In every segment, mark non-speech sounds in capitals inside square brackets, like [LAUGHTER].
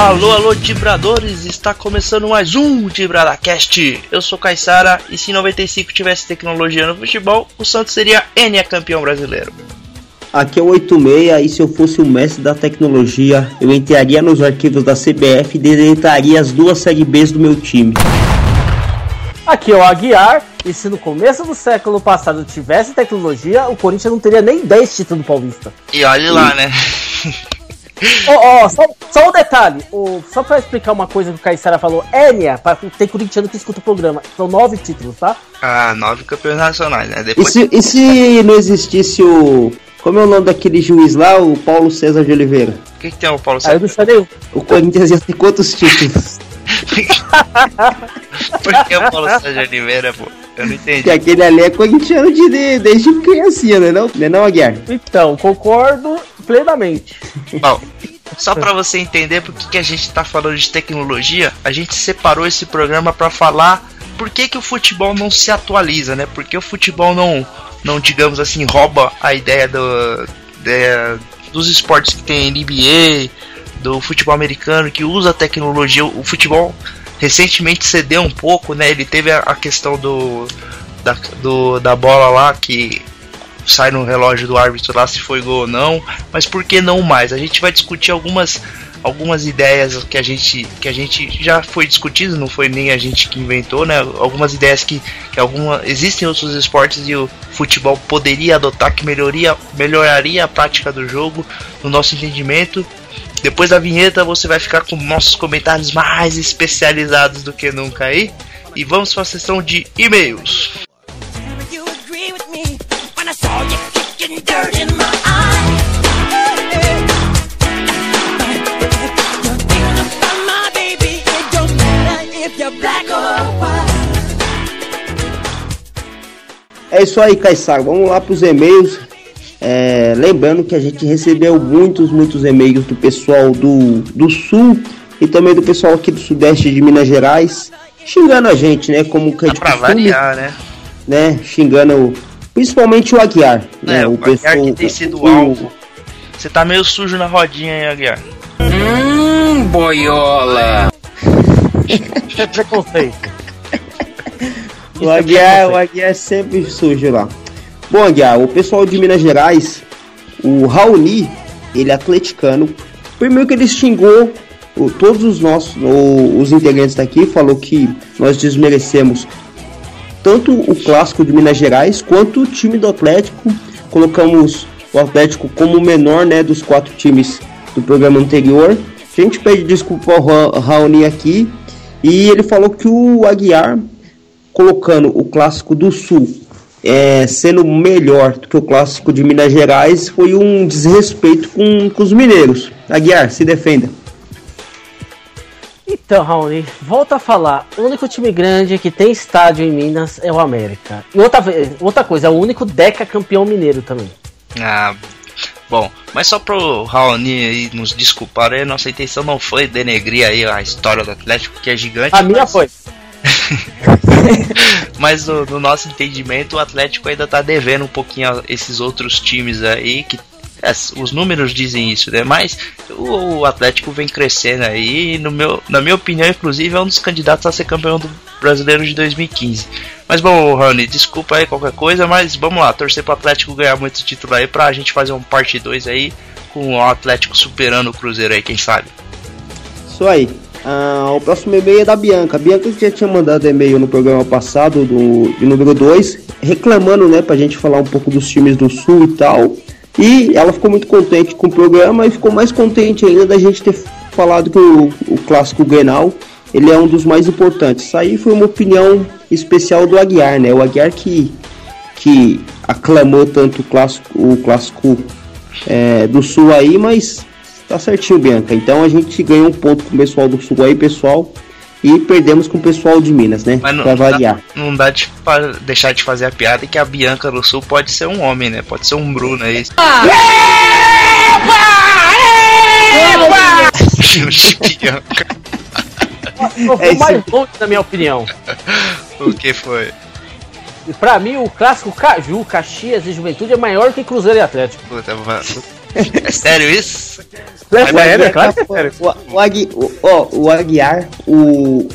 Alô, alô, Tibradores! Está começando mais um Tibradacast. Eu sou Caissara e se 95 tivesse tecnologia no futebol, o Santos seria N campeão brasileiro. Aqui é o 86 e se eu fosse o mestre da tecnologia, eu entraria nos arquivos da CBF e deletaria as duas série Bs do meu time. Aqui é o Aguiar e se no começo do século passado tivesse tecnologia, o Corinthians não teria nem 10 títulos paulista. E olhe lá, né? [LAUGHS] Ó, oh, oh, só, só, um detalhe, oh, só pra explicar uma coisa que o Caissara falou, Enia, tem corintiano que escuta o programa, são nove títulos, tá? Ah, nove campeões nacionais, né? Depois... E, se, e se não existisse o. Como é o nome daquele juiz lá, o Paulo César de Oliveira? O que, que tem o Paulo César? Ah, eu não sei nenhum. O Corinthians ia ter quantos títulos? [LAUGHS] Por que o Paulo César de Oliveira, pô? Eu não entendi. Que aquele ali é corintiano de, desde criancinha, né não? Não é não, Aguiar? Então, concordo plenamente. Bom, só para você entender por que, a gente tá falando de tecnologia, a gente separou esse programa para falar por que, que o futebol não se atualiza, né? Porque o futebol não, não digamos assim, rouba a ideia do, de, dos esportes que tem NBA, do futebol americano, que usa tecnologia. O futebol recentemente cedeu um pouco, né? Ele teve a, a questão do da, do, da bola lá que sai no relógio do árbitro lá se foi gol ou não, mas por que não mais? A gente vai discutir algumas algumas ideias que a gente que a gente já foi discutido, não foi nem a gente que inventou, né? Algumas ideias que, que alguma existem outros esportes e o futebol poderia adotar que melhoria, melhoraria a prática do jogo, no nosso entendimento. Depois da vinheta você vai ficar com nossos comentários mais especializados do que nunca aí. E vamos para a sessão de e-mails. É isso aí, Caissar. Vamos lá para os e-mails. É, lembrando que a gente recebeu muitos, muitos e-mails do pessoal do, do Sul e também do pessoal aqui do Sudeste de Minas Gerais, xingando a gente, né? Como que de costume, variar, né? né? Xingando principalmente o Aguiar. Né, é, né? o, o pessoal, Aguiar que tem sido o alvo. Você tá meio sujo na rodinha aí, Aguiar. Hum, boiola! [LAUGHS] Preconceito. O Aguiar, o Aguiar sempre sujo lá. Bom, Aguiar, o pessoal de Minas Gerais, o Raoni, ele é atleticano. Primeiro que ele xingou o, todos os nossos, o, os integrantes daqui, falou que nós desmerecemos tanto o clássico de Minas Gerais quanto o time do Atlético. Colocamos o Atlético como o menor né, dos quatro times do programa anterior. A gente pede desculpa ao Raoni aqui. E ele falou que o Aguiar, colocando o clássico do Sul é, sendo melhor do que o clássico de Minas Gerais foi um desrespeito com, com os mineiros. Aguiar, se defenda. Então, Raoni, volta a falar. O único time grande que tem estádio em Minas é o América. E outra, outra coisa, é o único Deca campeão mineiro também. Ah, bom, mas só pro Raoni aí nos desculpar, aí, nossa intenção não foi denegrir aí a história do Atlético, que é gigante. A mas... minha foi. [LAUGHS] Mas no, no, nosso entendimento, o Atlético ainda tá devendo um pouquinho a esses outros times aí que é, os números dizem isso, né? Mas o, o, Atlético vem crescendo aí, no meu, na minha opinião, inclusive, é um dos candidatos a ser campeão do brasileiro de 2015. Mas bom, Rony, desculpa aí qualquer coisa, mas vamos lá, torcer pro Atlético ganhar muito título aí pra gente fazer um parte 2 aí com o Atlético superando o Cruzeiro aí, quem sabe. Isso aí. Ah, o próximo e-mail é da Bianca. A Bianca já tinha mandado e-mail no programa passado, do, de número 2, reclamando, né, pra gente falar um pouco dos times do Sul e tal. E ela ficou muito contente com o programa e ficou mais contente ainda da gente ter falado que o, o clássico Grenal ele é um dos mais importantes. Isso aí foi uma opinião especial do Aguiar, né? O Aguiar que, que aclamou tanto o clássico, o clássico é, do Sul aí, mas Tá certinho, Bianca. Então a gente ganhou um ponto com o pessoal do Sul aí, pessoal. E perdemos com o pessoal de Minas, né? Mas não, pra variar. Não dá, não dá de deixar de fazer a piada que a Bianca do Sul pode ser um homem, né? Pode ser um Bruno [LAUGHS] aí. Ah! Epa! Bianca. Eu vou é mais longe na minha opinião. o que foi? Pra mim, o clássico Caju, Caxias e Juventude é maior que Cruzeiro e Atlético. Puta, É sério isso? É O sério, é Aguiar claro que é sério. O, o, Agui, o, ó, o Aguiar, o,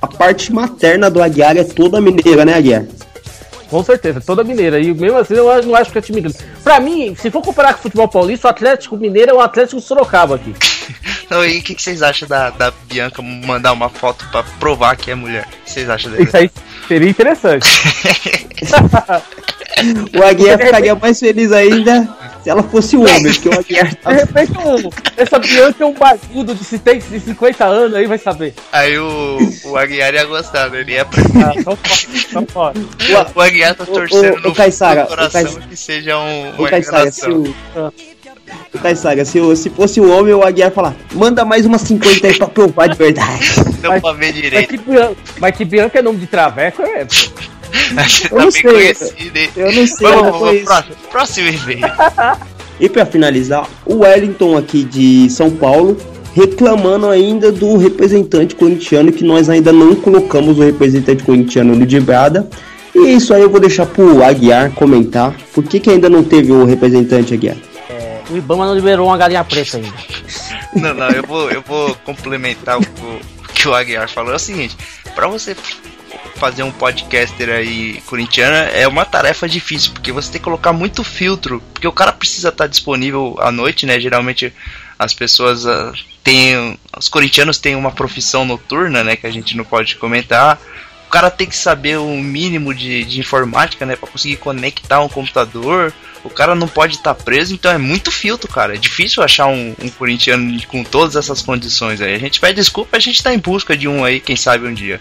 a parte materna do Aguiar é toda mineira, né, Aguiar? Com certeza, toda mineira. E mesmo assim, eu não acho que é time grande. Pra mim, se for comparar com o futebol paulista, o Atlético Mineiro é o Atlético Sorocaba aqui. [LAUGHS] Não, e o que, que vocês acham da, da Bianca mandar uma foto pra provar que é mulher? O que vocês acham dele? Isso aí seria interessante. [LAUGHS] [LAUGHS] O Aguiar ficaria mais feliz ainda se ela fosse um homem, porque o Aguiar De repente, um- essa Bianca é um barbudo de 50 de 50 anos aí, vai saber. Aí o, o Aguiar ia gostar, né? Ele ia pra... Ah, [LAUGHS] só fora, só fora. O Aguiar tá torcendo ô, ô, no fundo do coração Cais- que seja um, O uma Caissara, se o... O Caissara, se, o- se fosse um homem, o Aguiar ia falar, manda mais umas 50 aí pra provar de verdade. Deu pra ver Mas direito. que, Bianca, mas que Bianca é nome de traveco, é. [LAUGHS] Você Eu tá não bem sei, conhecido, hein? Eu não sei, Vamos, vamos, próximo, próximo e-mail. [LAUGHS] E pra finalizar, o Wellington aqui de São Paulo reclamando ainda do representante corintiano que nós ainda não colocamos o representante corintiano no Dibrada. E isso aí eu vou deixar pro Aguiar comentar. Por que, que ainda não teve o representante Aguiar? O Ibama não liberou uma galinha preta ainda. [LAUGHS] Não, não, eu vou, eu vou complementar o, o que o Aguiar falou. É o seguinte, pra você fazer um podcaster aí corintiano é uma tarefa difícil, porque você tem que colocar muito filtro, porque o cara precisa estar disponível à noite, né? Geralmente as pessoas ah, têm, os corintianos têm uma profissão noturna, né, que a gente não pode comentar. O cara tem que saber o mínimo de, de informática, né, para conseguir conectar um computador. O cara não pode estar preso, então é muito filtro, cara. É difícil achar um, um corintiano com todas essas condições aí. A gente pede desculpa, a gente tá em busca de um aí, quem sabe um dia.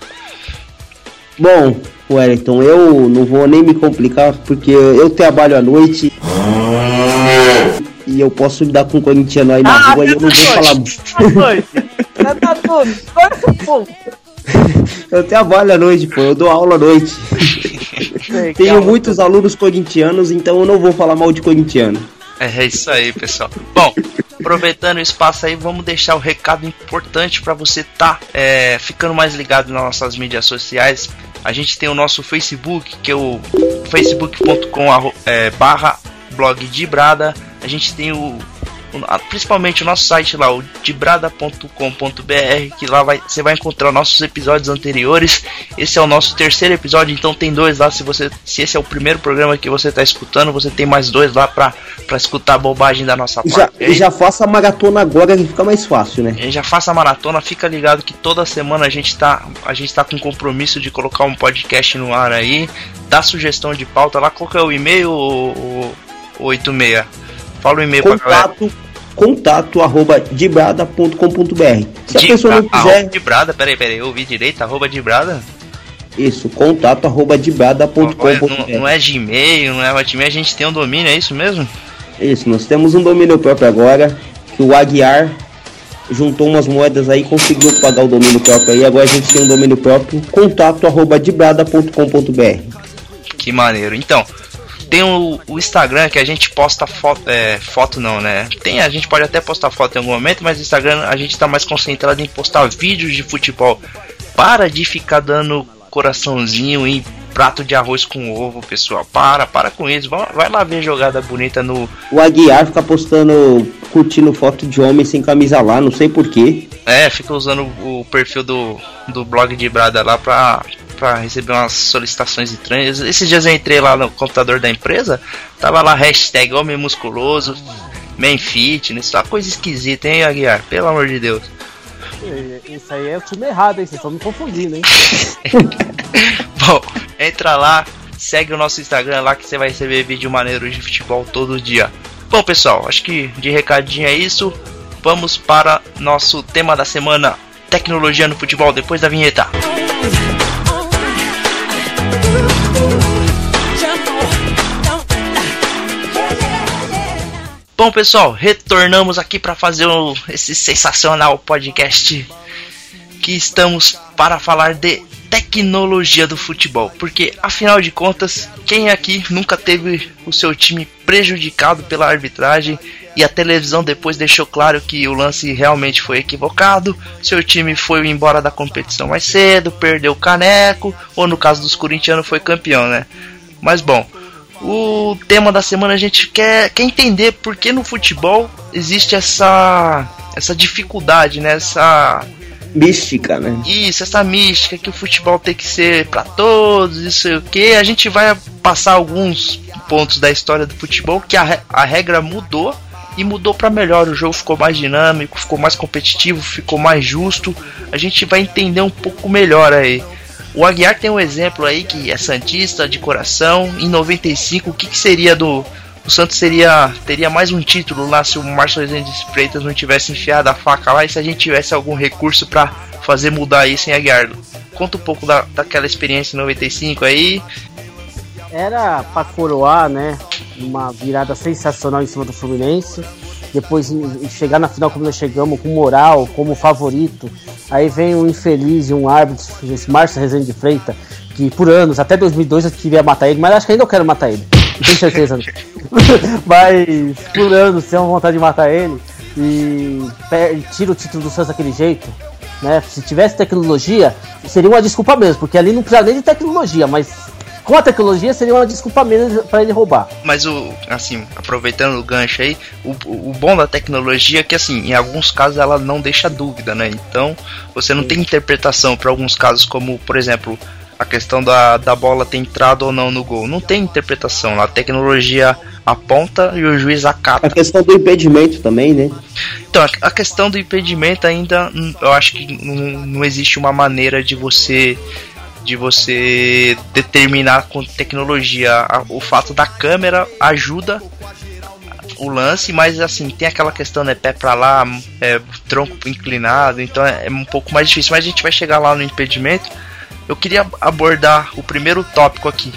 Bom, Wellington, eu não vou nem me complicar porque eu trabalho à noite e eu posso lidar com um corintiano aí na rua e eu não vou falar. Tá tá. [LAUGHS] Eu trabalho à noite, pô, eu dou aula à noite. Tenho muitos alunos corintianos, então eu não vou falar mal de corintiano. É isso aí, pessoal. Bom, aproveitando o espaço aí, vamos deixar o recado importante para você tá é, ficando mais ligado nas nossas mídias sociais. A gente tem o nosso Facebook, que é o facebook.com é, barra blog de Brada. A gente tem o, principalmente o nosso site lá, o dibrada.com.br, que lá vai, você vai encontrar nossos episódios anteriores. Esse é o nosso terceiro episódio, então tem dois lá. Se você, se esse é o primeiro programa que você está escutando, você tem mais dois lá para escutar a bobagem da nossa E já, parte. e já faça a maratona agora que fica mais fácil, né? E já faça a maratona, fica ligado que toda semana a gente tá, a gente tá com compromisso de colocar um podcast no ar aí. Dá sugestão de pauta lá, qual que é o e-mail, o, o, o 86? Fala o e-mail pra galera. Contato, arroba dibrada.com.br. Se a Di- pessoa não quiser, de Brada, peraí, peraí, eu ouvi direito, arroba de Brada? isso, contato arroba Olha, Não, dibrada.com.br. não é Gmail, não é Hotmail, a gente tem um domínio, é isso mesmo? Isso, nós temos um domínio próprio agora, que o Aguiar juntou umas moedas aí, conseguiu pagar o domínio próprio aí, agora a gente tem um domínio próprio, contato arroba dibrada.com.br. Que maneiro. Então, tem o, o Instagram que a gente posta foto, é, foto não, né? Tem, a gente pode até postar foto em algum momento, mas o Instagram a gente tá mais concentrado em postar vídeos de futebol. Para de ficar dando coraçãozinho em prato de arroz com ovo, pessoal. Para, para com isso. Vai, vai lá ver jogada bonita no. O Aguiar fica postando, curtindo foto de homem sem camisa lá, não sei porquê. É, fica usando o perfil do, do blog de Brada lá pra, pra receber umas solicitações estranhas. Esses dias eu entrei lá no computador da empresa, tava lá hashtag homem musculoso, man fitness, uma coisa esquisita, hein, Aguiar? Pelo amor de Deus. Isso aí é o time errado, hein? Vocês estão me confundindo, hein? [LAUGHS] Bom, entra lá, segue o nosso Instagram lá que você vai receber vídeo maneiro de futebol todo dia. Bom, pessoal, acho que de recadinho é isso. Vamos para nosso tema da semana: tecnologia no futebol, depois da vinheta. Bom, pessoal, retornamos aqui para fazer o- esse sensacional podcast que estamos para falar de tecnologia do futebol, porque afinal de contas, quem aqui nunca teve o seu time prejudicado pela arbitragem e a televisão depois deixou claro que o lance realmente foi equivocado, seu time foi embora da competição mais cedo, perdeu o caneco, ou no caso dos corintianos foi campeão, né? Mas bom, o tema da semana a gente quer, quer entender por que no futebol existe essa essa dificuldade, né? Essa mística, né? Isso, essa mística que o futebol tem que ser para todos, isso o que. A gente vai passar alguns pontos da história do futebol que a, a regra mudou e mudou para melhor. O jogo ficou mais dinâmico, ficou mais competitivo, ficou mais justo. A gente vai entender um pouco melhor aí. O Aguiar tem um exemplo aí que é santista de coração. Em 95, o que, que seria do o Santos seria teria mais um título lá se o Márcio Rezende Freitas não tivesse enfiado a faca lá e se a gente tivesse algum recurso para fazer mudar isso em Aguiar. Conta um pouco da, daquela experiência em 95 aí. Era para coroar, né? Uma virada sensacional em cima do Fluminense. Depois chegar na final como nós chegamos, com moral, como favorito. Aí vem um infeliz e um árbitro, esse Márcio Rezende Freitas, que por anos, até 2002 eu queria matar ele, mas acho que ainda eu quero matar ele. Não tenho certeza. [LAUGHS] mas por anos tenho vontade de matar ele e tira o título do Santos daquele jeito. Né? Se tivesse tecnologia, seria uma desculpa mesmo, porque ali não precisa nem de tecnologia, mas com a tecnologia seria uma desculpa menos para ele roubar. Mas o, assim, aproveitando o gancho aí, o, o bom da tecnologia é que assim, em alguns casos ela não deixa dúvida, né? Então, você não Sim. tem interpretação para alguns casos como, por exemplo, a questão da, da bola ter entrado ou não no gol. Não tem interpretação. A tecnologia aponta e o juiz acata. A questão do impedimento também, né? Então, a questão do impedimento ainda, hum, eu acho que não, não existe uma maneira de você de você determinar com tecnologia. O fato da câmera ajuda o lance, mas assim, tem aquela questão, né, pé pra lá, é, tronco inclinado, então é, é um pouco mais difícil, mas a gente vai chegar lá no impedimento eu queria abordar o primeiro tópico aqui.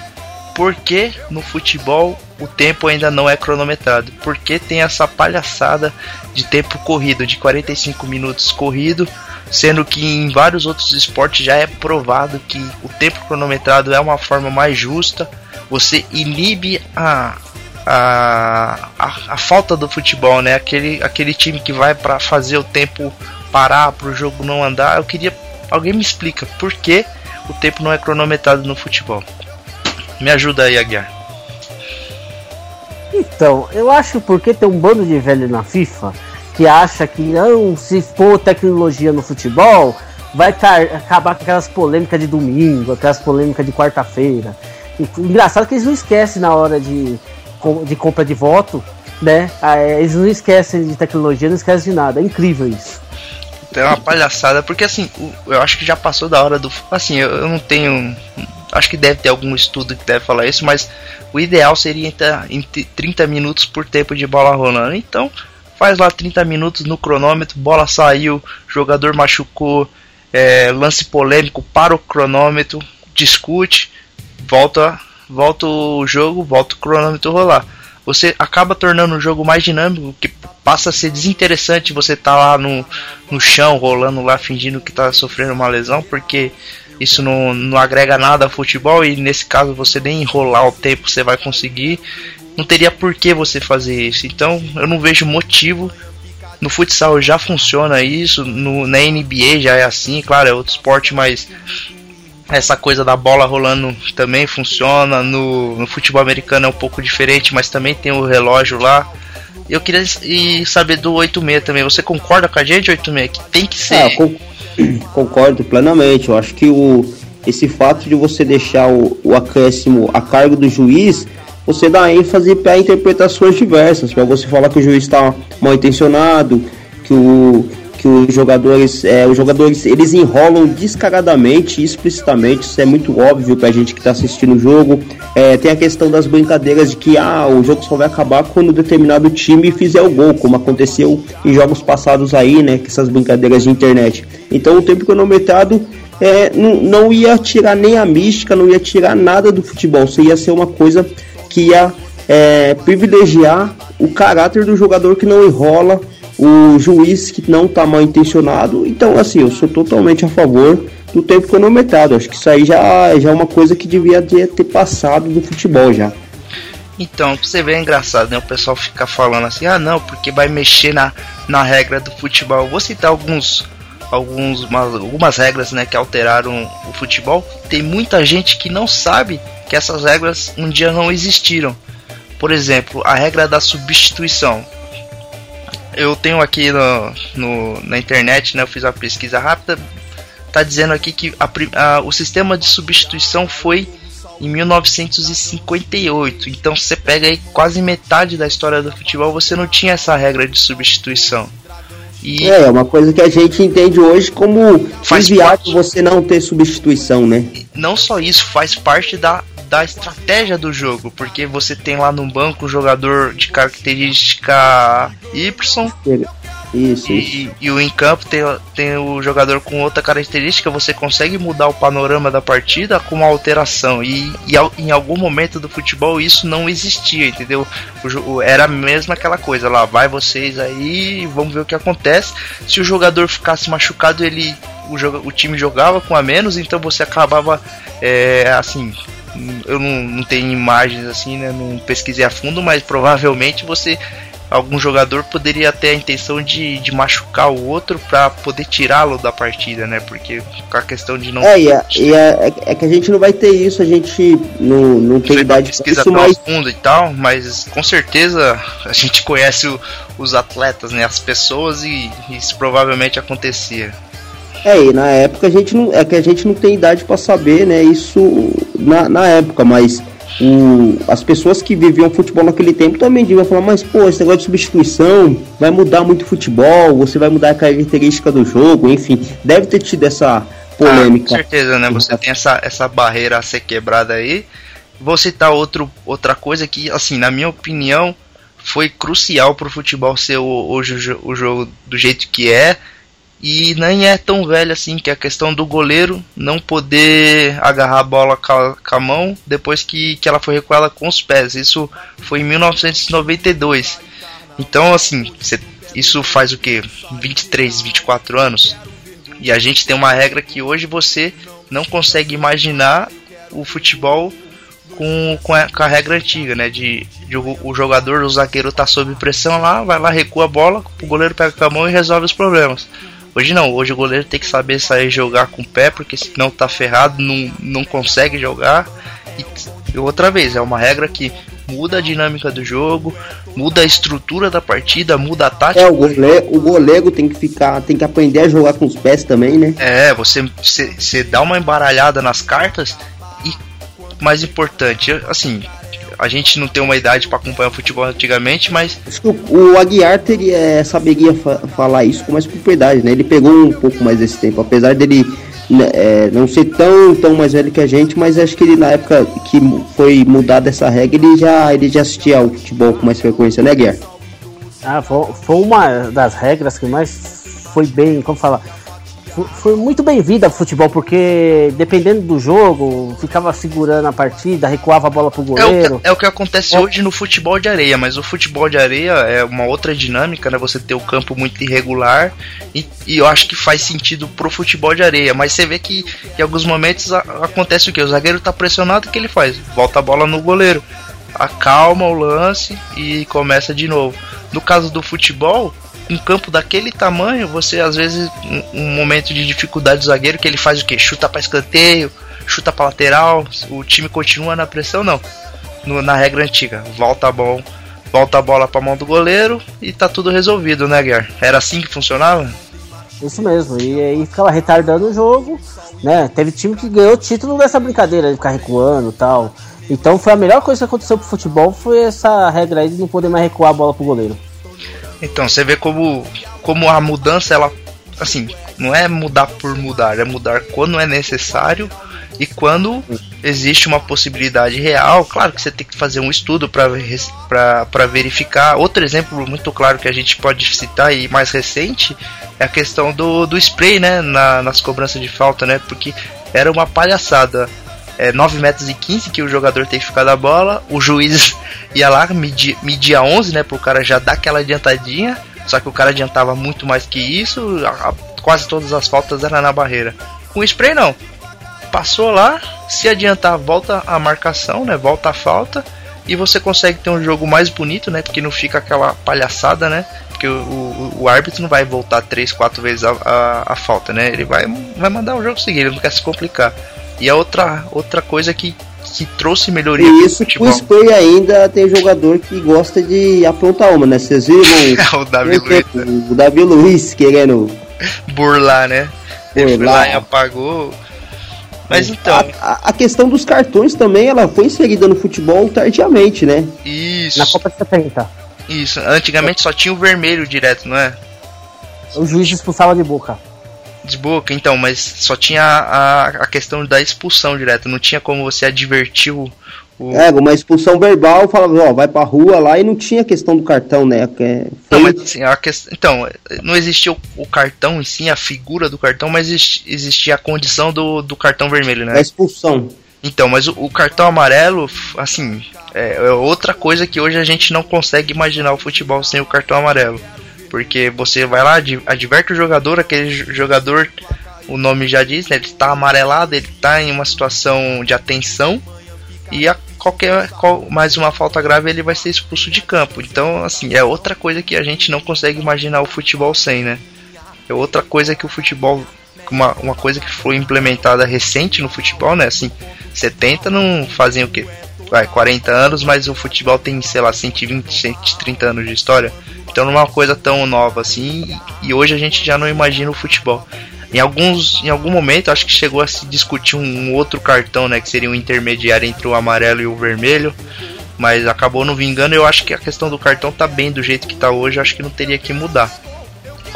Por que no futebol o tempo ainda não é cronometrado? Por que tem essa palhaçada de tempo corrido, de 45 minutos corrido, sendo que em vários outros esportes já é provado que o tempo cronometrado é uma forma mais justa, você inibe a, a, a, a falta do futebol, né? Aquele, aquele time que vai para fazer o tempo parar, para o jogo não andar. Eu queria. Alguém me explica por que o tempo não é cronometrado no futebol. Me ajuda aí, Aguiar. Então, eu acho porque tem um bando de velho na FIFA que acha que não, se for tecnologia no futebol, vai acabar com aquelas polêmicas de domingo, aquelas polêmicas de quarta-feira. Engraçado que eles não esquecem na hora de, de compra de voto, né? Ah, é, eles não esquecem de tecnologia, não esquecem de nada. É incrível isso é uma palhaçada, porque assim, eu acho que já passou da hora do. Assim, eu, não tenho. Acho que deve ter algum estudo que deve falar isso, mas o ideal seria entre 30 minutos por tempo de bola rolando. Então, faz lá 30 minutos no cronômetro, bola saiu, jogador machucou, é, lance polêmico para o cronômetro, discute, volta, volta o jogo, volta o cronômetro rolar você acaba tornando o jogo mais dinâmico, que passa a ser desinteressante você tá lá no, no chão, rolando lá, fingindo que tá sofrendo uma lesão, porque isso não, não agrega nada ao futebol e nesse caso você nem enrolar o tempo você vai conseguir. Não teria por que você fazer isso. Então eu não vejo motivo. No futsal já funciona isso, no, na NBA já é assim, claro, é outro esporte, mas essa coisa da bola rolando também funciona. No, no, futebol americano é um pouco diferente, mas também tem o relógio lá. Eu queria saber do 86 também. Você concorda com a gente, 86? Que tem que ser. Ah, concordo plenamente. Eu acho que o, esse fato de você deixar o, o acréscimo a cargo do juiz, você dá ênfase para interpretações diversas. Para você falar que o juiz está mal intencionado, que o que os jogadores, é, os jogadores eles enrolam descaradamente, explicitamente, isso é muito óbvio pra gente que tá assistindo o jogo. É, tem a questão das brincadeiras de que ah, o jogo só vai acabar quando determinado time fizer o gol, como aconteceu em jogos passados aí, né? Com essas brincadeiras de internet. Então o tempo cronometrado é, não, não ia tirar nem a mística, não ia tirar nada do futebol, isso ia ser uma coisa que ia é, privilegiar o caráter do jogador que não enrola, o juiz que não está mal intencionado. Então, assim, eu sou totalmente a favor do tempo cronometrado. Acho que isso aí já, já é uma coisa que devia ter passado do futebol já. Então, você vê é engraçado, né? O pessoal fica falando assim, ah não, porque vai mexer na, na regra do futebol. vou citar alguns, alguns, algumas regras né, que alteraram o futebol. Tem muita gente que não sabe que essas regras um dia não existiram. Por exemplo, a regra da substituição. Eu tenho aqui no, no na internet, né, eu fiz uma pesquisa rápida, tá dizendo aqui que a, a, o sistema de substituição foi em 1958. Então você pega aí quase metade da história do futebol, você não tinha essa regra de substituição. E é, é uma coisa que a gente entende hoje como faz parte... você não ter substituição, né? Não só isso, faz parte da, da estratégia do jogo, porque você tem lá no banco um jogador de característica Y. Isso, e, isso. e o em campo tem, tem o jogador com outra característica, você consegue mudar o panorama da partida com uma alteração. E, e em algum momento do futebol isso não existia, entendeu? O, era mesmo aquela coisa lá, vai vocês aí, vamos ver o que acontece. Se o jogador ficasse machucado, ele o, o time jogava com a menos, então você acabava é, assim. Eu não, não tenho imagens assim, né? Não pesquisei a fundo, mas provavelmente você algum jogador poderia ter a intenção de, de machucar o outro para poder tirá-lo da partida, né? Porque com a questão de não. É, e é, e é, é, que a gente não vai ter isso, a gente não, não tem idade para isso, mas. fundo e tal, mas com certeza a gente [LAUGHS] conhece o, os atletas, né? As pessoas e isso provavelmente acontecia. É, e na época a gente não. É que a gente não tem idade para saber, né? Isso na, na época, mas o, as pessoas que viviam futebol naquele tempo também deviam falar, mas pô, esse negócio de substituição vai mudar muito o futebol, você vai mudar a característica do jogo, enfim, deve ter tido essa polêmica. Ah, com certeza, né? Você tem essa, essa barreira a ser quebrada aí. Vou citar outro, outra coisa que, assim, na minha opinião, foi crucial para o futebol ser hoje o, o jogo do jeito que é e nem é tão velho assim, que a questão do goleiro não poder agarrar a bola com a, com a mão depois que, que ela foi recuada com os pés. Isso foi em 1992. Então, assim, cê, isso faz o que? 23, 24 anos. E a gente tem uma regra que hoje você não consegue imaginar o futebol com, com, a, com a regra antiga, né? De, de o, o, jogador, o zagueiro tá sob pressão lá, vai lá, recua a bola, o goleiro pega com a mão e resolve os problemas. Hoje não, hoje o goleiro tem que saber sair jogar com o pé, porque senão tá ferrado, não, não consegue jogar. E, e outra vez, é uma regra que muda a dinâmica do jogo, muda a estrutura da partida, muda a tática. É, o goleiro, o goleiro tem que ficar, tem que aprender a jogar com os pés também, né? É, você, você, você dá uma embaralhada nas cartas e mais importante, assim, a gente não tem uma idade para acompanhar o futebol antigamente, mas. O Aguiar teria, é, saberia fa falar isso com mais propriedade, né? Ele pegou um pouco mais desse tempo, apesar dele né, é, não ser tão, tão mais velho que a gente, mas acho que ele na época que foi mudada essa regra, ele já, ele já assistia ao futebol com mais frequência, né, Guiar? Ah, foi, foi uma das regras que mais foi bem, como falar, foi muito bem-vinda ao futebol, porque dependendo do jogo, ficava segurando a partida, recuava a bola pro goleiro. É o que, é o que acontece é. hoje no futebol de areia, mas o futebol de areia é uma outra dinâmica, né? Você ter o campo muito irregular e, e eu acho que faz sentido pro futebol de areia, mas você vê que em alguns momentos a, acontece o que? O zagueiro tá pressionado, o que ele faz? Volta a bola no goleiro, acalma o lance e começa de novo. No caso do futebol, um campo daquele tamanho, você às vezes um, momento de dificuldade do zagueiro que ele faz o que? Chuta para escanteio, chuta para lateral, o time continua na pressão, não. No, na regra antiga, volta a bola, volta a bola para mão do goleiro e tá tudo resolvido, né, Guiar? Era assim que funcionava? Isso mesmo, e aí ficava retardando o jogo, né? Teve time que ganhou o título dessa brincadeira de ficar recuando tal. Então foi a melhor coisa que aconteceu pro futebol foi essa regra aí de não poder mais recuar a bola pro goleiro. Então, você vê como, como a mudança, ela, assim, não é mudar por mudar, é mudar quando é necessário e quando existe uma possibilidade real. Claro que você tem que fazer um estudo para verificar. Outro exemplo muito claro que a gente pode citar e mais recente é a questão do, do spray, né, na, nas cobranças de falta, né, porque era uma palhaçada é, 9 metros e 15 que o jogador tem que ficar da bola. O juiz ia lá, media, media 11, né? Pro cara já dar aquela adiantadinha. Só que o cara adiantava muito mais que isso. A, quase todas as faltas eram na barreira. Com spray não. Passou lá, se adiantar, volta a marcação, né? Volta a falta. E você consegue ter um jogo mais bonito, né? Porque não fica aquela palhaçada, né? Porque o, o, o árbitro não vai voltar 3, 4 vezes a, a, a, falta, né? Ele vai, vai mandar o jogo seguir, ele não quer se complicar. E a outra, outra coisa que que trouxe melhoria. E isso que o spray ainda tem jogador que gosta de aprontar uma, né? Vocês viram [LAUGHS] o Davi Luiz. Né? O Davi Luiz querendo burlar, né? Ele foi lá e apagou. Mas então. A, a, questão dos cartões também, ela foi inserida no futebol tardiamente, né? Isso. Na Copa 70. Isso. Antigamente só tinha o vermelho direto, não é? O juiz expulsava de boca. De boca, então, mas só tinha a, a questão da expulsão direto. Não tinha como você advertir o, o... É, uma expulsão verbal, falava, ó, vai pra rua lá e não tinha questão do cartão, né? Que foi... Não, mas assim, a questão, então, não existia o, o, cartão em si, a figura do cartão, mas existia a condição do, do cartão vermelho, né? A expulsão. Então, mas o, o cartão amarelo, assim, é, é, outra coisa que hoje a gente não consegue imaginar o futebol sem o cartão amarelo. Porque você vai lá, adverte o jogador, aquele jogador, o nome já diz, né, ele está amarelado, ele está em uma situação de atenção e a qualquer qual, mais uma falta grave ele vai ser expulso de campo. Então, assim, é outra coisa que a gente não consegue imaginar o futebol sem, né? É outra coisa que o futebol uma, uma coisa que foi implementada recente no futebol, né? Assim, 70 não fazem o quê? Vai, 40 anos, mas o futebol tem, sei lá, 120, 130 anos de história. Então não é uma coisa tão nova assim, e hoje a gente já não imagina o futebol. Em alguns, em algum momento, acho que chegou a se discutir um outro cartão, né, que seria um intermediário entre o amarelo e o vermelho, mas acabou não vingando. Eu acho que a questão do cartão tá bem do jeito que tá hoje, acho que não teria que mudar.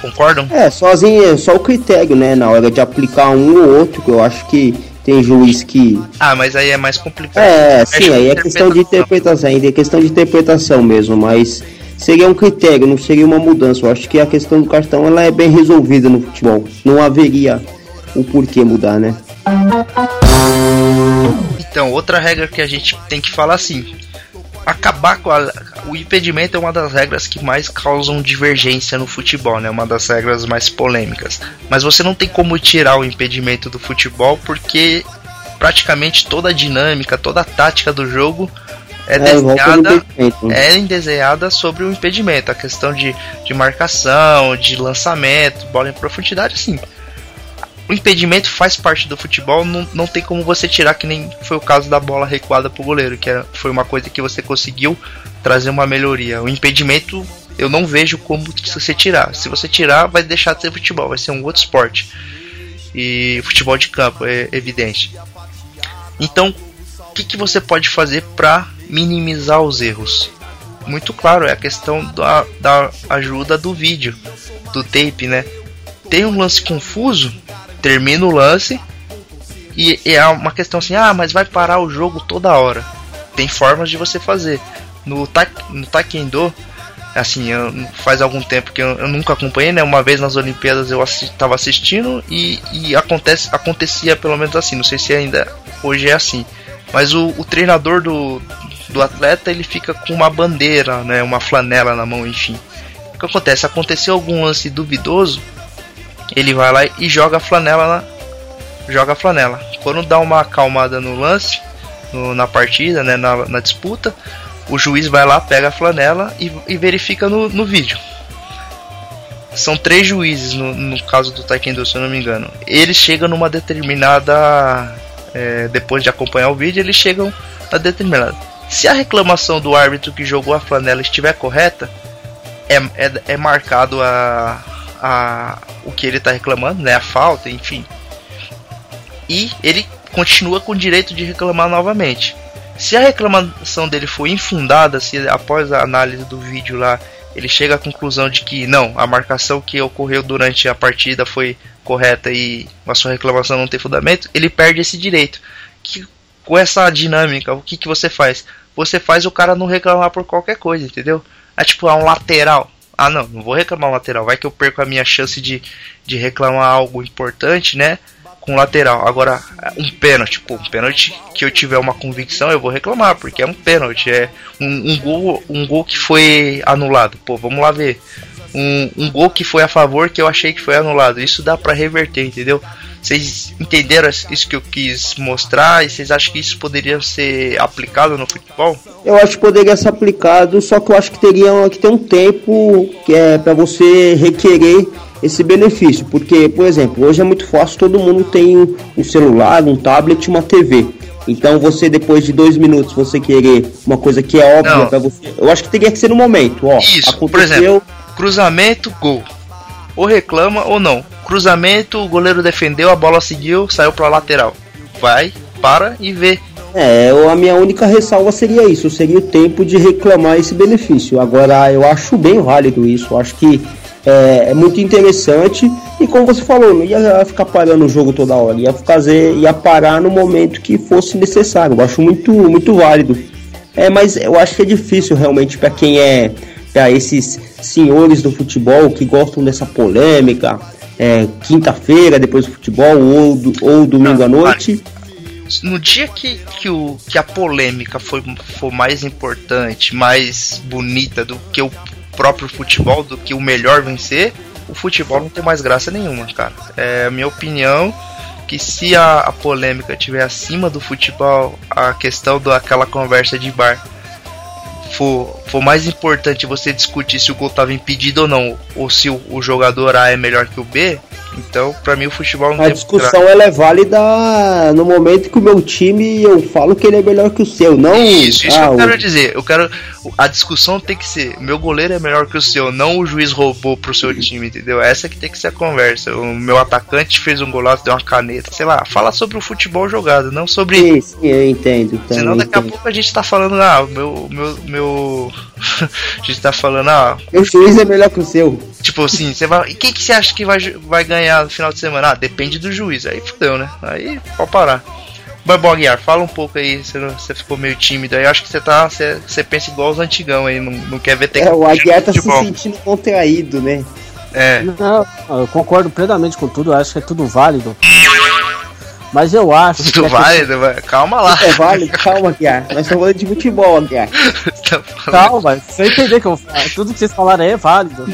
Concordam? É, sozinho, só o critério, né, na hora de aplicar um ou outro, que eu acho que tem juiz que. Ah, mas aí é mais complicado. É, sim, aí é questão de interpretação, ainda é questão de interpretação mesmo, mas seria um critério, não seria uma mudança. Eu acho que a questão do cartão ela é bem resolvida no futebol. Não haveria o porquê mudar, né? Então, outra regra que a gente tem que falar assim: acabar com a, o impedimento é uma das regras que mais causam divergência no futebol, né? Uma das regras mais polêmicas. Mas você não tem como tirar o impedimento do futebol porque praticamente toda a dinâmica, toda a tática do jogo é, é desenhada, é desenhada sobre o impedimento, a questão de, de marcação, de lançamento, bola em profundidade, sim. O impedimento faz parte do futebol, não, não tem como você tirar, que nem foi o caso da bola recuada pro goleiro, que é, foi uma coisa que você conseguiu trazer uma melhoria. O impedimento eu não vejo como você tirar. Se você tirar, vai deixar de ser futebol, vai ser um outro esporte. E futebol de campo, é evidente. Então, o que, que você pode fazer para minimizar os erros. Muito claro, é a questão da, da ajuda do vídeo, do tape, né? Tem um lance confuso, termina o lance e, é uma questão assim, ah, mas vai parar o jogo toda hora. Tem formas de você fazer. No, ta, no Taekwondo, assim, eu, faz algum tempo que eu, eu, nunca acompanhei, né? Uma vez nas Olimpíadas eu estava assistindo e, e acontece, acontecia pelo menos assim. Não sei se ainda hoje é assim. Mas o, o treinador do, do atleta ele fica com uma bandeira, né, uma flanela na mão, enfim. O que acontece? Aconteceu algum lance duvidoso, ele vai lá e joga a flanela na, joga a flanela. Quando dá uma acalmada no lance, no, na partida, né, na, na, disputa, o juiz vai lá, pega a flanela e, e verifica no, no vídeo. São três juízes no, no caso do Taekwondo, se eu não me engano. Eles chegam numa determinada. É, depois de acompanhar o vídeo, eles chegam a determinada se a reclamação do árbitro que jogou a flanela estiver correta, é, é, é marcado a, a, o que ele está reclamando, né, a falta, enfim. E ele continua com o direito de reclamar novamente. Se a reclamação dele for infundada, se após a análise do vídeo lá ele chega à conclusão de que não, a marcação que ocorreu durante a partida foi correta e a sua reclamação não tem fundamento, ele perde esse direito. Que com essa dinâmica, o que, que você faz? Você faz o cara não reclamar por qualquer coisa, entendeu? É tipo, é um lateral. Ah, não, não vou reclamar um lateral. Vai que eu perco a minha chance de, de reclamar algo importante, né? Com lateral. Agora, um pênalti, pô, um pênalti que eu tiver uma convicção, eu vou reclamar, porque é um pênalti. É um, um, gol, um gol que foi anulado. Pô, vamos lá ver. Um, um gol que foi a favor que eu achei que foi anulado. Isso dá para reverter, entendeu? Vocês entenderam isso que eu quis mostrar e vocês acham que isso poderia ser aplicado no futebol? Eu acho que poderia ser aplicado, só que eu acho que teria que ter um tempo que é para você requerer esse benefício, porque, por exemplo, hoje é muito fácil, todo mundo tem um celular, um tablet, uma TV. Então você, depois de dois minutos, você querer uma coisa que é óbvia para você. Eu acho que teria que ser no momento, ó. Isso, aconteceu... por exemplo, cruzamento, gol. Ou reclama ou não. Cruzamento, o goleiro defendeu, a bola seguiu, saiu pra lateral. Vai, para e vê. É, a minha única ressalva seria isso, seria o tempo de reclamar esse benefício. Agora, eu acho bem válido isso, acho que é, é, muito interessante e como você falou, não ia ficar parando o jogo toda hora, ia fazer, ia parar no momento que fosse necessário. Eu acho muito, muito válido. É, mas eu acho que é difícil realmente para quem é para esses senhores do futebol que gostam dessa polêmica, é, quinta-feira depois do futebol ou, do, ou domingo à noite. No dia que, que, o, que a polêmica foi, foi mais importante, mais bonita do que o próprio futebol do que o melhor vencer, o futebol não tem mais graça nenhuma, cara. É a minha opinião que se a, a polêmica estiver acima do futebol, a questão daquela conversa de bar for, for mais importante você discutir se o gol estava impedido ou não, ou se o, o jogador A é melhor que o B, então, para mim, o futebol não A discussão ela é válida no momento que o meu time eu falo que ele é melhor que o seu, não. Isso, isso ah, que eu quero dizer. Eu quero. A discussão tem que ser: meu goleiro é melhor que o seu, não o juiz roubou pro seu time, entendeu? Essa que tem que ser a conversa. O meu atacante fez um golaço, deu uma caneta, sei lá. Fala sobre o futebol jogado, não sobre. Sim, sim, eu entendo. Senão daqui entendo. a pouco a gente tá falando, ah, meu. meu, meu... [LAUGHS] a gente tá falando, ah. O juiz é melhor que o seu. Tipo assim, você vai. E quem que você acha que vai, vai ganhar no final de semana? Ah, depende do juiz. Aí fudeu, né? Aí pode parar. Mas bom, Guiar, fala um pouco aí, você, você ficou meio tímido aí. Acho que você tá. Você, você pensa igual os antigão aí, não, não quer ver É, o Aguiar tá se sentindo contraído, né? É. Não, eu concordo plenamente com tudo, acho que é tudo válido. Mas eu acho. Tudo [LAUGHS] válido, que... calma lá. é válido, calma, Aguiar. Nós estamos falando de futebol, Aguiar. [LAUGHS] Tá calma, você entender que eu, tudo que vocês falaram é válido.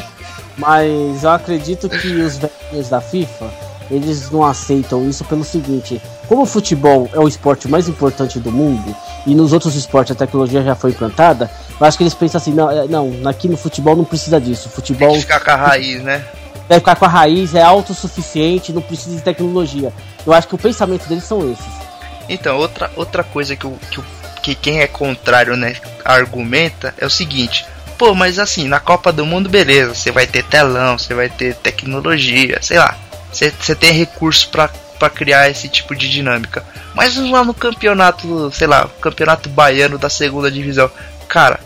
Mas eu acredito que os velhos da FIFA, eles não aceitam isso pelo seguinte: como o futebol é o esporte mais importante do mundo e nos outros esportes a tecnologia já foi implantada, eu acho que eles pensam assim: não, é, não aqui no futebol não precisa disso. Futebol. Tem que ficar com a raiz, né? Deve ficar com a raiz, é autossuficiente, não precisa de tecnologia. Eu acho que o pensamento deles são esses. Então, outra, outra coisa que, o, que, o, que quem é contrário né, argumenta é o seguinte: Pô, mas assim, na Copa do Mundo, beleza, você vai ter telão, você vai ter tecnologia, sei lá. Você tem recurso para criar esse tipo de dinâmica. Mas lá no campeonato, sei lá, campeonato baiano da segunda divisão, cara,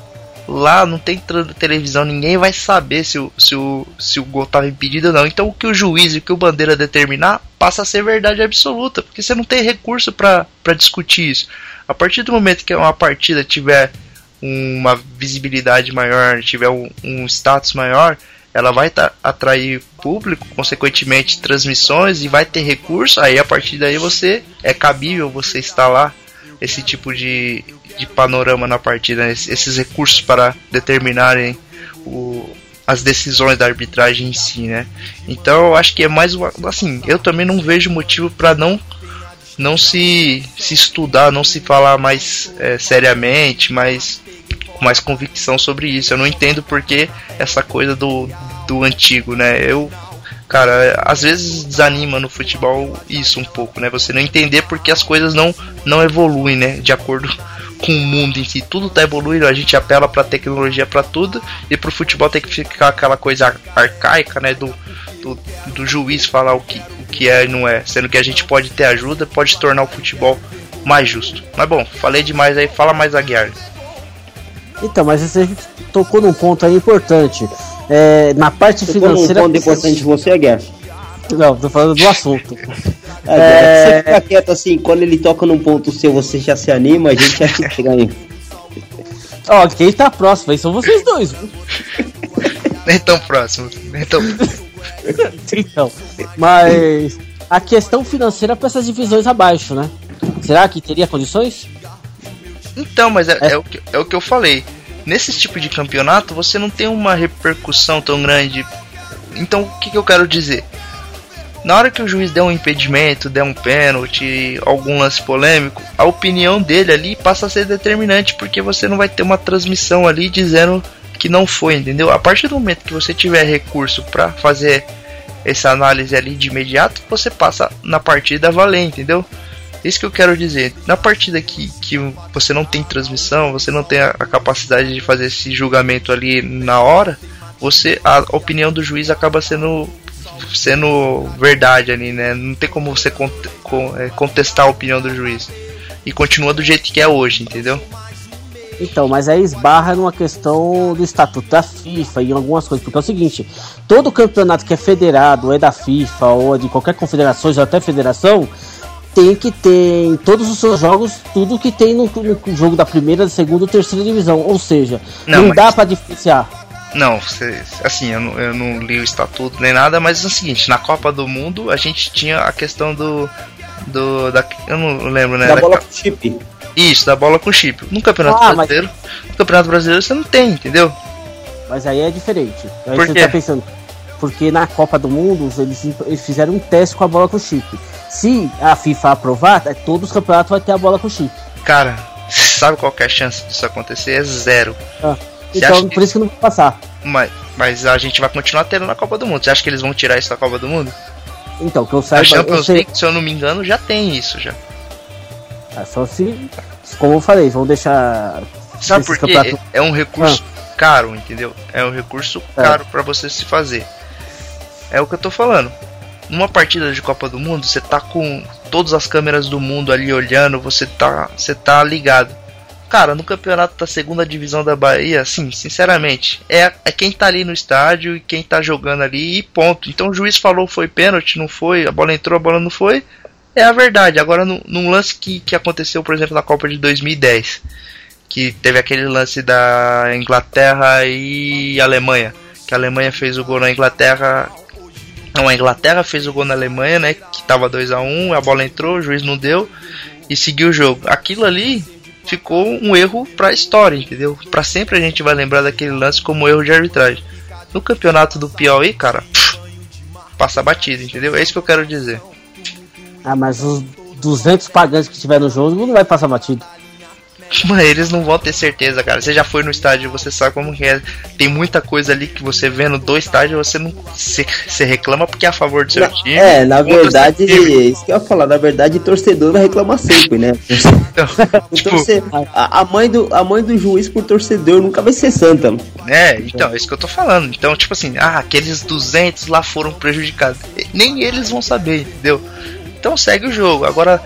lá não tem televisão, ninguém vai saber se o, se o, se o gol tava impedido ou não. Então o que o juiz e o que o bandeira determinar passa a ser verdade absoluta, porque você não tem recurso para discutir isso. A partir do momento que uma partida tiver uma visibilidade maior, tiver um, um status maior, ela vai atrair público, consequentemente transmissões e vai ter recurso. Aí a partir daí você é cabível você instalar esse tipo de, de panorama na partida, esses recursos para determinarem o, as decisões da arbitragem em si, né? Então eu acho que é mais uma, assim, eu também não vejo motivo para não não se, se estudar, não se falar mais é, seriamente, mais com mais convicção sobre isso. Eu não entendo porque essa coisa do, do antigo, né? Eu, cara, às vezes desanima no futebol isso um pouco, né? Você não entender porque as coisas não, não evoluem, né? De acordo com o mundo em si. Tudo tá evoluindo, a gente apela pra tecnologia para tudo e pro futebol tem que ficar aquela coisa arcaica, né? Do, do, do juiz falar o que, o que é e não é. Sendo que a gente pode ter ajuda, pode tornar o futebol mais justo. Mas bom, falei demais aí, fala mais a Guiar. Então, mas você tocou num ponto aí importante. É, na parte tocou financeira. Num ponto importante você é guerra. Não, tô falando do assunto. É, é... Você fica quieto assim, quando ele toca num ponto seu, você já se anima, a gente já chega aí. Ó, quem tá próximo aí são vocês dois? Nem tão próximo, nem tão. [LAUGHS] então, mas a questão financeira para essas divisões abaixo, né? Será que teria condições? Então, mas é, é. é, o, que, é o que eu falei. Nesse tipo de campeonato, você não tem uma repercussão tão grande. Então, o que, que eu quero dizer? Na hora que o juiz der um impedimento, der um pênalti, algum lance polêmico, a opinião dele ali passa a ser determinante, porque você não vai ter uma transmissão ali dizendo que não foi, entendeu? A partir do momento que você tiver recurso para fazer essa análise ali de imediato, você passa na partida valer, entendeu? Isso que eu quero dizer. Na partida que, que você não tem transmissão, você não tem a, a capacidade de fazer esse julgamento ali na hora, você a opinião do juiz acaba sendo sendo verdade ali, né? Não tem como você é, contestar a opinião do juiz. E continua do jeito que é hoje, entendeu? Então, mas aí esbarra numa questão do estatuto da FIFA e algumas coisas, porque é o seguinte, todo campeonato que é federado, ou é da FIFA, ou é de qualquer confederação, ou até federação, tem que ter em todos os seus jogos tudo que tem no, no jogo da primeira, segunda e terceira divisão. Ou seja, não, não mas... dá para diferenciar. Não, assim, eu não, eu não li o estatuto nem nada, mas é o seguinte, na Copa do Mundo a gente tinha a questão do. do da, eu não lembro, né? Da, da bola com chip. Isso, da bola com chip. No Campeonato ah, Brasileiro. Mas... No Campeonato Brasileiro você não tem, entendeu? Mas aí é diferente. Aí Por você quê? tá pensando. Porque na Copa do Mundo eles, eles fizeram um teste com a bola com chip. Se a FIFA aprovar, é, todos os campeonatos vai ter a bola com chip. Cara, [LAUGHS] sabe qual é a chance disso acontecer? É zero. Ah, então, por isso que não vai passar. Mas, mas a gente vai continuar tendo na Copa do Mundo. Você acha que eles vão tirar isso da Copa do Mundo? Então, que eu saiba. A Champions eu sei... League, se eu não me engano, já tem isso já. É só se. Como eu falei, vão deixar. Sabe por quê? Campeonato... É um recurso ah. caro, entendeu? É um recurso é. caro para você se fazer. É o que eu tô falando. Numa partida de Copa do Mundo, você tá com todas as câmeras do mundo ali olhando, você tá, você tá ligado. Cara, no campeonato da segunda divisão da Bahia, assim, sinceramente, é, é quem tá ali no estádio e quem tá jogando ali e ponto. Então o juiz falou foi pênalti, não foi, a bola entrou, a bola não foi é a verdade. Agora, no, num lance que, que aconteceu, por exemplo, na Copa de 2010, que teve aquele lance da Inglaterra e Alemanha, que a Alemanha fez o gol na Inglaterra. Não, a Inglaterra fez o gol na Alemanha, né? Que tava 2 a 1 um, a bola entrou, o juiz não deu e seguiu o jogo. Aquilo ali ficou um erro para a história, entendeu? Para sempre a gente vai lembrar daquele lance como erro de arbitragem. No campeonato do Piauí, cara, passa batido, entendeu? É isso que eu quero dizer. Ah, mas os 200 pagantes que tiver no jogo não vai passar batido. [LAUGHS] Mas eles não vão ter certeza, cara. Você já foi no estádio, você sabe como que é. Tem muita coisa ali que você vê no do estádio, você não você, você reclama porque é a favor do seu na, time. É, na verdade, isso que eu ia falar, na verdade, torcedor vai reclamar sempre, né? [LAUGHS] Então, [LAUGHS] tipo, a, a, mãe do, a mãe do juiz por torcedor nunca vai ser santa. É, então, é isso que eu tô falando. Então, tipo assim, ah, aqueles 200 lá foram prejudicados. Nem eles vão saber, entendeu? Então segue o jogo. Agora,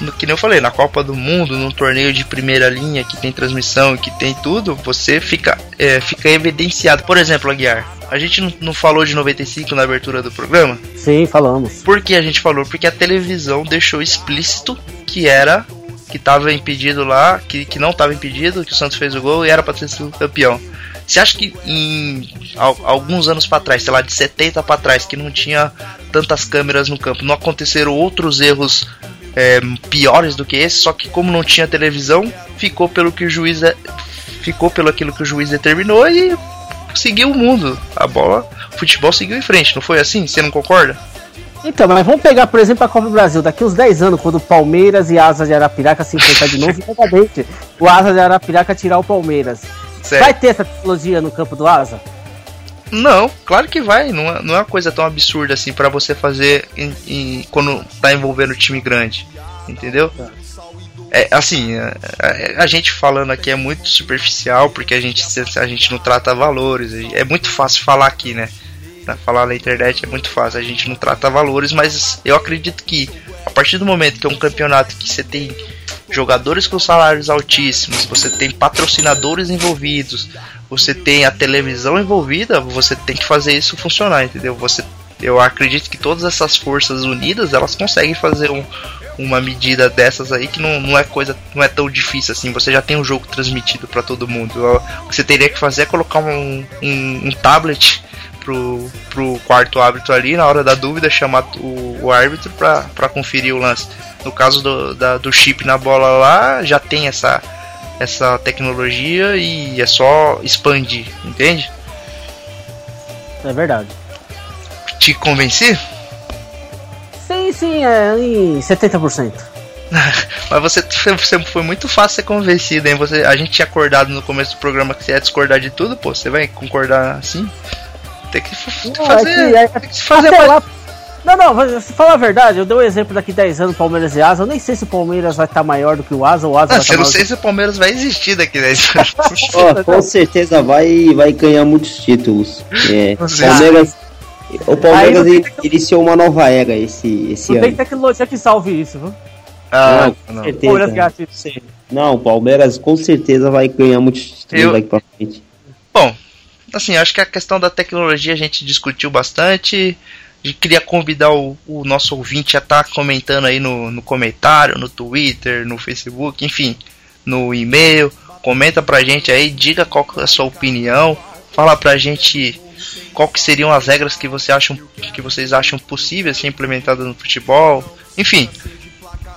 no, que nem eu falei, na Copa do Mundo, num torneio de primeira linha que tem transmissão, que tem tudo, você fica, é, fica evidenciado. Por exemplo, Aguiar, a gente não, não, falou de 95 na abertura do programa? Sim, falamos. Por que a gente falou? Porque a televisão deixou explícito que era que estava impedido lá, que, que não estava impedido, que o Santos fez o gol e era para ter sido campeão. Você acha que em alguns anos para trás, sei lá, de 70 para trás, que não tinha tantas câmeras no campo, não aconteceram outros erros é, piores do que esse, só que como não tinha televisão, ficou pelo que o juiz é, ficou pelo aquilo que o juiz determinou e seguiu o mundo. A bola, o futebol seguiu em frente, não foi assim? Você não concorda? Então, mas vamos pegar, por exemplo, a Copa do Brasil. Daqui uns 10 anos, quando o Palmeiras e Asa de Arapiraca se enfrentar de novo, [LAUGHS] exatamente, o Asa de Arapiraca tirar o Palmeiras. Vai ter essa tecnologia no campo do Asa? Não, claro que vai. Não é, não é uma coisa tão absurda assim para você fazer em, em, quando tá envolvendo time grande. Entendeu? É, assim, a, é, a, a, gente falando aqui é muito superficial porque a gente, a gente não trata valores. É muito fácil falar aqui, né? Falar na internet é muito fácil, a gente não trata valores, mas eu acredito que a partir do momento que é um campeonato que você tem jogadores com salários altíssimos, você tem patrocinadores envolvidos, você tem a televisão envolvida, você tem que fazer isso funcionar, entendeu? Você, eu acredito que todas essas forças unidas elas conseguem fazer um, uma medida dessas aí que não, não é coisa, não é tão difícil assim. Você já tem o um jogo transmitido para todo mundo. O que você teria que fazer é colocar um, um, um tablet pro, pro quarto árbitro ali, na hora da dúvida, chamar o, o árbitro para conferir o lance. No caso do, da, do chip na bola lá, já tem essa, essa tecnologia e é só expandir, entende? É verdade. Te convenci? Sim, sim, é em 70%. [LAUGHS] Mas você, você foi muito fácil ser convencido, hein? Você, a gente tinha acordado no começo do programa que você ia discordar de tudo, pô. Você vai concordar assim? Tem que, fazer. É que, é, tem que fazer mais... lá, Não, não, se falar a verdade, eu dei um exemplo daqui 10 anos, Palmeiras e Asa. Eu nem sei se o Palmeiras vai estar maior do que o Asa, ou o Asa Ah, vai eu não estar sei se o Palmeiras vai existir daqui 10 anos. [LAUGHS] Ó, com certeza vai, vai ganhar muitos títulos. É, [LAUGHS] Não. Palmeiras, o Palmeiras não tem que- iniciou uma nova era esse, esse Não tem ano. tecnologia que salve isso, viu? Ah, Não, não. Palmeiras certeza. título. Não, o Palmeiras com certeza vai ganhar muitos títulos Eu- daqui pra frente. Bom, assim, acho que a questão da tecnologia a gente discutiu bastante. Gente queria convidar o, o nosso ouvinte a estar comentando aí no, no comentário, no Twitter, no Facebook, enfim, no e-mail. Comenta pra gente aí, diga qual é a sua opinião. Fala pra gente qual que seriam as regras que, você acham, que vocês acham possíveis ser implementadas no futebol. Enfim,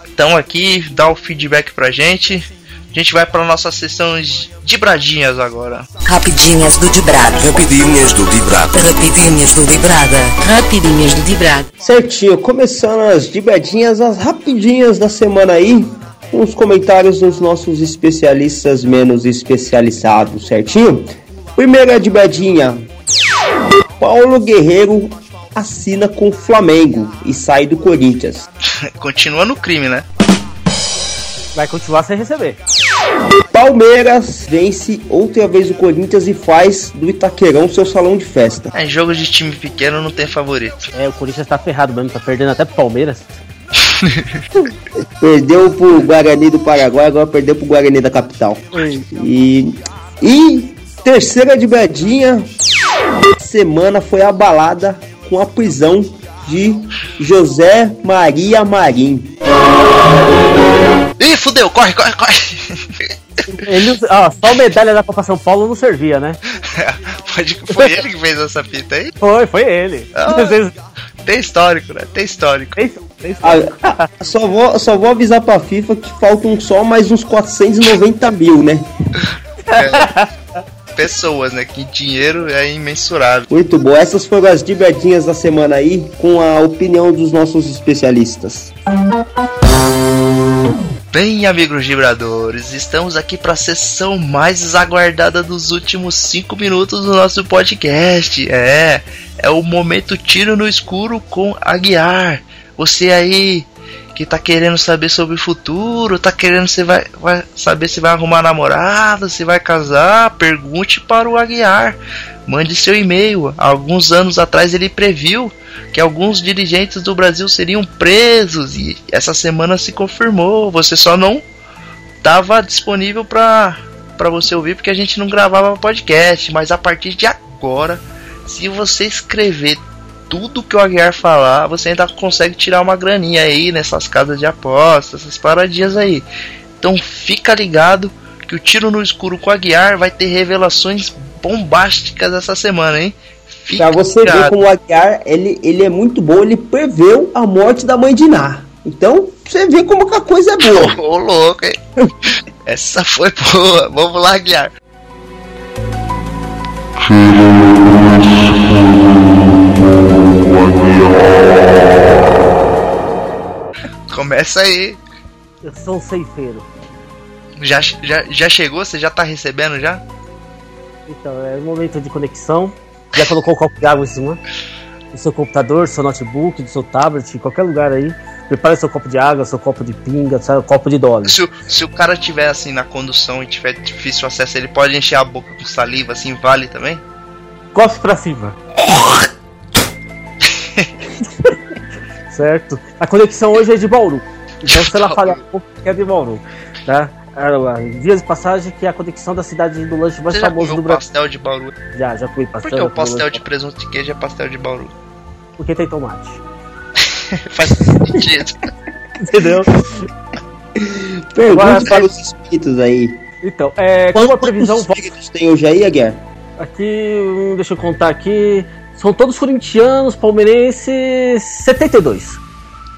então aqui, dá o feedback pra gente. A gente vai para nossa sessão de bradinhas agora. Rapidinhas do Dibrada. Rapidinhas do Dibrada. Rapidinhas do Dibrada. Rapidinhas do Dibrada. Certinho, começando as dibadinhas, as rapidinhas da semana aí, com os comentários dos nossos especialistas menos especializados, certinho? Primeira dibadinha, Paulo Guerreiro assina com o Flamengo e sai do Corinthians. [LAUGHS] Continua no crime, né? Vai continuar sem receber. Palmeiras vence outra vez o Corinthians e faz do Itaquerão seu salão de festa. É, em jogo de time pequeno não tem favorito. É, o Corinthians tá ferrado mesmo, tá perdendo até pro Palmeiras. [LAUGHS] Perdeu pro Guarani do Paraguai, agora perdeu pro Guarani da capital. E, e terceira de Bradinha, semana foi abalada com a prisão de José Maria Marim. Ih, fudeu, corre, corre, corre. Ele, ó, só a medalha da Copa São Paulo não servia, né? [LAUGHS] Pode- Foi ele que fez essa fita aí? Foi, foi ele. Ah. Tem histórico, né? Tem histórico. tem- tem- Ah, [LAUGHS] só, vou, só vou avisar pra FIFA que faltam só mais uns 490 mil, né? Pessoas, né? Que dinheiro é imensurável. Muito bom. Essas foram as dibradinhas da semana aí, com a opinião dos nossos especialistas. Bem, amigos vibradores, estamos aqui para a sessão mais aguardada dos últimos 5 minutos do nosso podcast. É, é o momento tiro no escuro com Aguiar. Você aí que tá querendo saber sobre o futuro, tá querendo se vai, vai saber se vai arrumar namorada, se vai casar, pergunte para o Aguiar. Mande seu e-mail. Alguns anos atrás ele previu que alguns dirigentes do Brasil seriam presos e essa semana se confirmou. Você só não estava disponível para para você ouvir porque a gente não gravava podcast, mas a partir de agora, se você escrever tudo que o Aguiar falar, você ainda consegue tirar uma graninha aí nessas casas de apostas, essas paradinhas aí. Então fica ligado que o tiro no escuro com o Aguiar vai ter revelações bombásticas essa semana, hein? Fica Pra você ver como o Aguiar, ele, ele é muito bom, ele preveu a morte da mãe de Ná. Então, você vê como que a coisa é boa. [LAUGHS] Ô, louco, hein? Essa foi boa. Vamos lá, Guiar. Começa aí. Eu sou um ceifeiro. Já, já, já chegou? Você já tá recebendo já? Então, é o momento de conexão. Já colocou o copo de água em cima do seu computador, do seu notebook, do seu tablet, em qualquer lugar aí. Prepare seu copo de água, seu copo de pinga, seu copo de dólar. Se, o- se o cara tiver assim na condução e tiver difícil acesso, ele pode encher a boca com saliva, assim, vale também? Cospe pra cima. [LAUGHS] certo? A conexão hoje é de Bauru. Então, se ela falhar um pouco, é de Bauru. Tá? Dias de passagem que é a conexão da cidade do lanche mais Você já famoso do Brasil. pastel de Bauru? Já, já comi Por pastel. que o pastel de presunto e queijo é pastel de Bauru? Porque tem tomate. [LAUGHS] Faz sentido. Entendeu? Pergunte Agora, para os espíritos aí. Então, é, como a Quantos previsão volta espíritos tem hoje aí, Aguiar? aqui, hum, deixa eu contar aqui. São todos corintianos, palmeirenses, 72.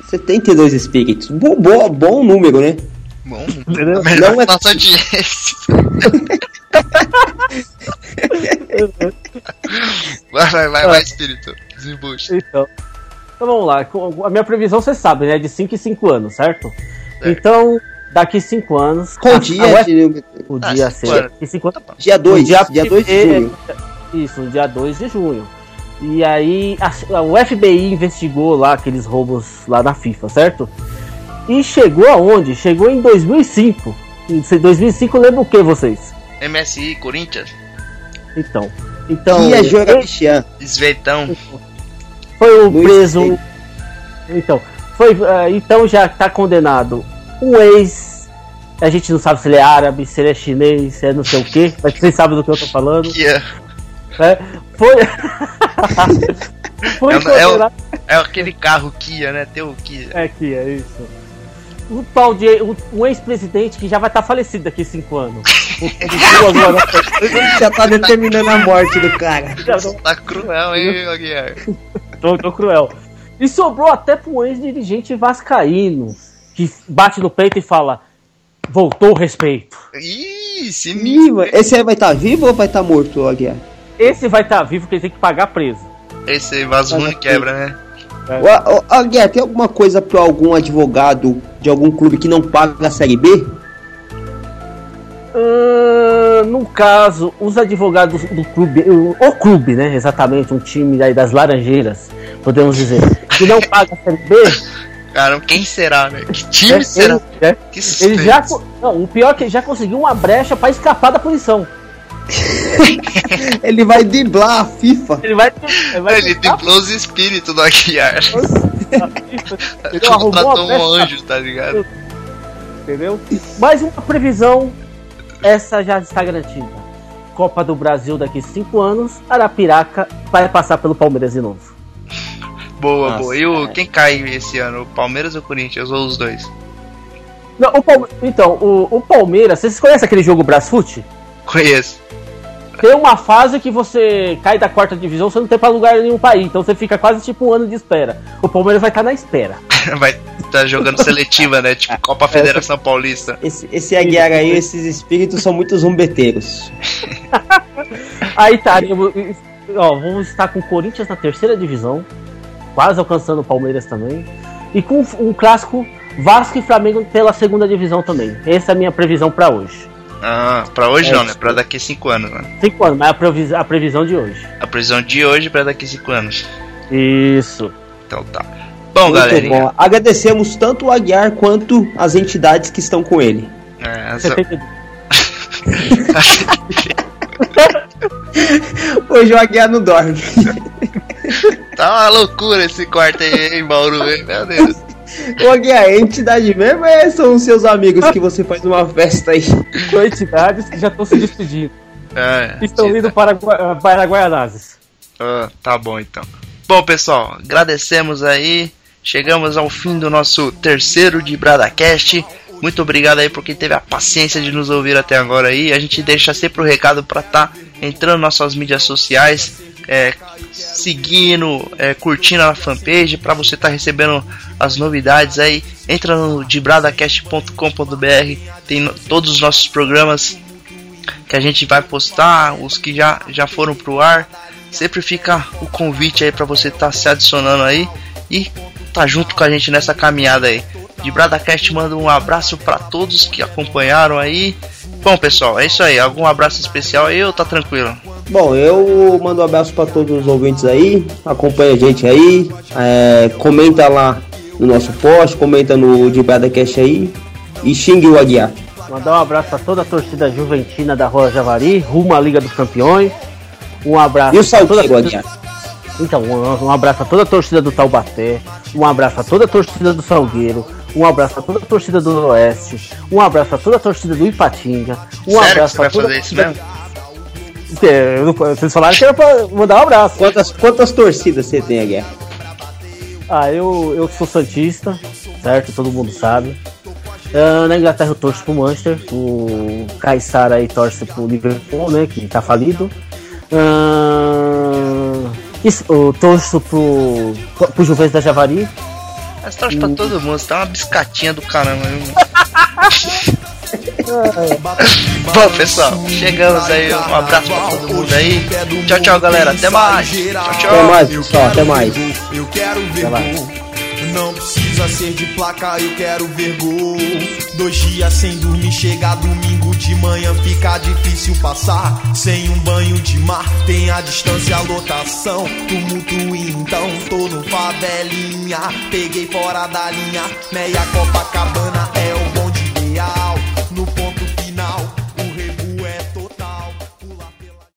72 espíritos. Bom, bom, bom número, né? Bom, Entendeu? melhor Não é- nossa audiência. Vai, vai, vai, vai, espírito. Desembucha. Então, então vamos lá. A minha previsão, você sabe, né? De 5 em 5 anos, certo? Certo. Então, daqui 5 anos. Qual a- dia? a UEFA de- podia Ah, ser. cinco anos. Daqui cinco anos. Dia 2, No dia dia 2 de junho. Isso, no dia 2 de junho. E aí a- o FBI investigou lá aqueles roubos lá na FIFA, certo? E chegou aonde? Chegou em 2005. Em 2005 lembra o que vocês? MSI, Corinthians, Então, então Ia jogar ele Bichian. Sveitão. foi o preso. Então, foi ah, então já tá condenado um ex. A gente não sabe se ele é árabe, se ele é chinês, se é não sei o que, mas vocês sabem do que eu tô falando. [LAUGHS] Que é? Foi. [LAUGHS] [LAUGHS] foi É é é aquele carro Kia, né? Tem o Kia. É é isso. Um tal de. Um, um ex-presidente que já vai estar falecido daqui a cinco anos. [LAUGHS] Já tá determinando a morte do cara. [LAUGHS] Tá cruel, hein, Aguiar? tô, tô cruel. E sobrou até pro ex-dirigente Vascaíno, que bate no peito e fala: voltou o respeito. Ih, Ih, sinistro. mano, esse aí vai estar vivo ou vai estar morto, Aguiar? Esse vai estar vivo porque ele tem que pagar preso. Esse aí vaso ruim quebra, né? Ô, ô, Aguiar, tem alguma coisa pra algum advogado de algum clube que não paga a Série B? Ah, no caso, os advogados do clube, o, o clube, né? Exatamente, um time aí das Laranjeiras, podemos dizer, que não [LAUGHS] paga a Série B, Cara, quem será, né? Que time né, será? ele, né, Que ele já. Não, o pior é que ele já conseguiu uma brecha pra escapar da punição. [LAUGHS] [LAUGHS] Ele vai driblar a FIFA. Ele vai. Ele vai Ele driblou os espíritos do Aguiar. [LAUGHS] Ele Contratou um anjo, tá ligado? entendeu? Mais uma previsão, essa já está garantida. Copa do Brasil daqui cinco anos, Arapiraca vai passar pelo Palmeiras de novo. Boa, Nossa, boa. E o, cara. quem cai esse ano? O Palmeiras ou o Corinthians? Ou os dois? Não, o Palme- Então, o, o Palmeiras, vocês conhecem aquele jogo Brasfoot? Conheço. Tem uma fase que você cai da quarta divisão, você não tem pra lugar nenhum pra ir, então você fica quase tipo um ano de espera. O Palmeiras vai estar na espera. [LAUGHS] Vai tá jogando seletiva, né? Tipo Copa Federação Paulista. Esse, esse Aguiar aí, esses espíritos são muito zombeteiros. [LAUGHS] Aí tá, ó, vamos estar com o Corinthians na terceira divisão, quase alcançando o Palmeiras também. E com um clássico Vasco e Flamengo pela segunda divisão também. Essa é a minha previsão pra hoje. Ah, pra hoje É, não, né? Pra daqui a cinco anos, né? Cinco anos, mas a, previs- a previsão de hoje. A previsão de hoje pra daqui a cinco anos. Isso. Então tá. Bom, bom. Agradecemos tanto o Aguiar quanto as entidades que estão com ele. É, essa- 72. [LAUGHS] Hoje o Aguiar não dorme. tá uma loucura esse quarto aí em Bauru, hein? Meu Deus. O Aguiar, é entidade mesmo ou são os seus amigos que você faz uma festa aí? São entidades que já estão se despedindo. É, Estão indo para, Gua- para Guaianazes. Ah, tá bom então. Bom, pessoal, agradecemos aí. Chegamos ao fim do nosso terceiro de Bradacast. Muito obrigado aí por quem teve a paciência de nos ouvir até agora aí. A gente deixa sempre o recado para estar entrando nas nossas mídias sociais, é, seguindo, é, curtindo a fanpage para você estar recebendo as novidades aí. Entra no dibradacast.com.br, tem todos os nossos programas que a gente vai postar, os que já, já foram pro ar. Sempre fica o convite aí para você estar se adicionando aí e tá junto com a gente nessa caminhada aí. De Bradacast manda um abraço para todos que acompanharam aí. Bom, pessoal, é isso aí. Algum abraço especial aí ou tá tranquilo? Bom, eu mando um abraço para todos os ouvintes aí. Acompanha a gente aí. é, comenta lá no nosso post, comenta no de Bradacast aí. E xingue o Aguiar. Mandar um abraço para toda a torcida juventina da Rua Javari, rumo à Liga dos Campeões. Um abraço E o pra toda a Salgueiro, Aguiar? Então, um abraço a toda a torcida do Taubaté, um abraço a toda a torcida do Salgueiro, um abraço a toda a torcida do Oeste, um abraço a toda a torcida do Ipatinga, um Sério que abraço você vai a toda fazer isso mesmo? É, eu não- Vocês falaram que era pra mandar um abraço. Quantas, quantas torcidas você tem, Aguiar? Ah, eu, eu sou Santista, certo? Todo mundo sabe. Ah, na Inglaterra eu torço pro Manchester, o Caissara aí torce pro Liverpool, né? Que tá falido. Ah, isso, eu torço pro, pro Juventus da Javari. Mas torce pra todo mundo, você tá uma biscatinha do caramba. viu? [LAUGHS] Bom, pessoal, chegamos aí. Um abraço pra todo mundo aí. Tchau, tchau, galera. Até mais. Tchau, tchau. Até mais, pessoal. Até mais. Eu quero ver Não precisa ser de placa, eu quero ver gol. Dois dias sem dormir, chega domingo de manhã, fica difícil passar. Sem um banho de mar, tem a distância, a lotação. Tumulto então, tô no favelinha. Peguei fora da linha, meia Copacabana é o